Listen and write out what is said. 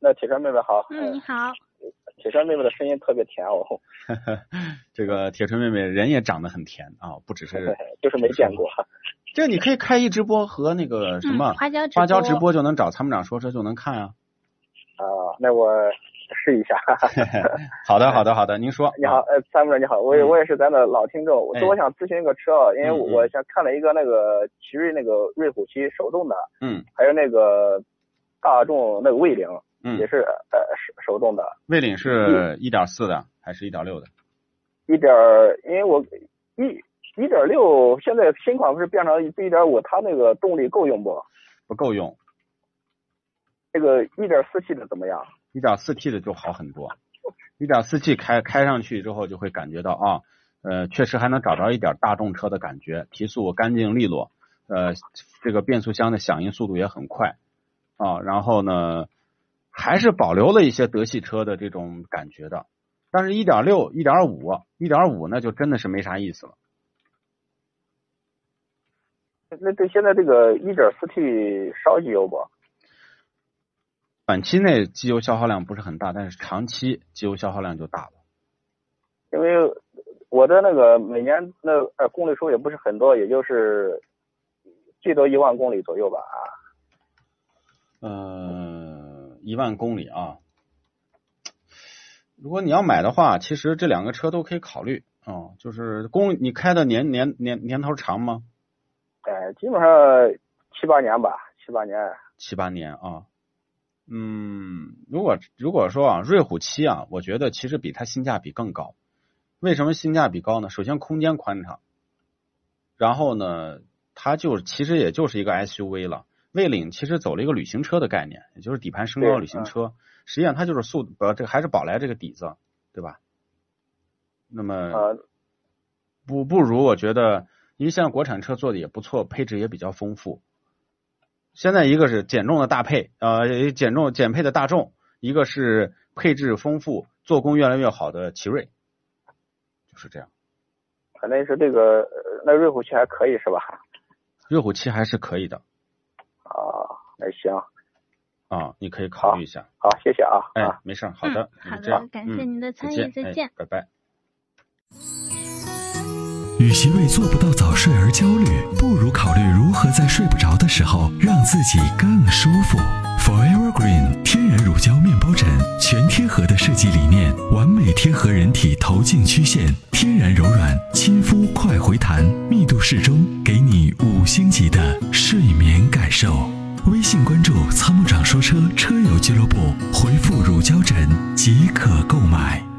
那铁锤妹妹好，嗯，你好，铁锤妹妹的声音特别甜哦。这个铁锤妹妹人也长得很甜啊，不只是，就是没见过。这你可以开一直播和那个什么花椒花椒直播就能找参谋长说车就能看啊。啊，那我试一下。好的，好的，好的，您说。你好，呃，参谋长你好，我我也是咱的老听众，我我想咨询一个车啊，因为我想看了一个那个奇瑞那个瑞虎七手动的，嗯，还有那个大众那个魏领。嗯，也是呃手手动的。魏领是一点四的还是一点六的？一点，因为我一一点六现在新款不是变成一点五，它那个动力够用不？不够用。这个一点四 T 的怎么样？一点四 T 的就好很多。一点四 T 开开上去之后就会感觉到啊，呃，确实还能找着一点大众车的感觉，提速干净利落，呃，这个变速箱的响应速度也很快啊，然后呢。还是保留了一些德系车的这种感觉的，但是1.6、1.5、1.5那就真的是没啥意思了。那对现在这个 1.4T 烧机油不？短期内机油消耗量不是很大，但是长期机油消耗量就大了。因为我的那个每年那呃公里数也不是很多，也就是最多一万公里左右吧啊。嗯。一万公里啊！如果你要买的话，其实这两个车都可以考虑啊。就是公你开的年年年年头长吗？哎，基本上七八年吧，七八年。七八年啊，嗯，如果如果说啊，瑞虎七啊，我觉得其实比它性价比更高。为什么性价比高呢？首先空间宽敞，然后呢，它就其实也就是一个 SUV 了。魏领其实走了一个旅行车的概念，也就是底盘升高旅行车，实际上它就是速呃这个还是宝来这个底子，对吧？那么不不如我觉得，因为现在国产车做的也不错，配置也比较丰富。现在一个是减重的大配，呃减重减配的大众，一个是配置丰富、做工越来越好的奇瑞，就是这样。反正是这个那瑞虎七还可以是吧？瑞虎七还是可以的。啊，那行，啊，你可以考虑一下。好，谢谢啊。哎，没事，好的，好的，感谢您的参与，再见，拜拜。与其为做不到早睡而焦虑，不如考虑如何在睡不着的时候让自己更舒服。Forever Green 天然乳胶面包枕，全贴合的设计理念，完美贴合人体头颈曲线，天然柔软，亲肤快回弹，密度适中，给你五星级的睡眠感受。微信关注“参谋长说车”车友俱乐部，回复“乳胶枕”即可购买。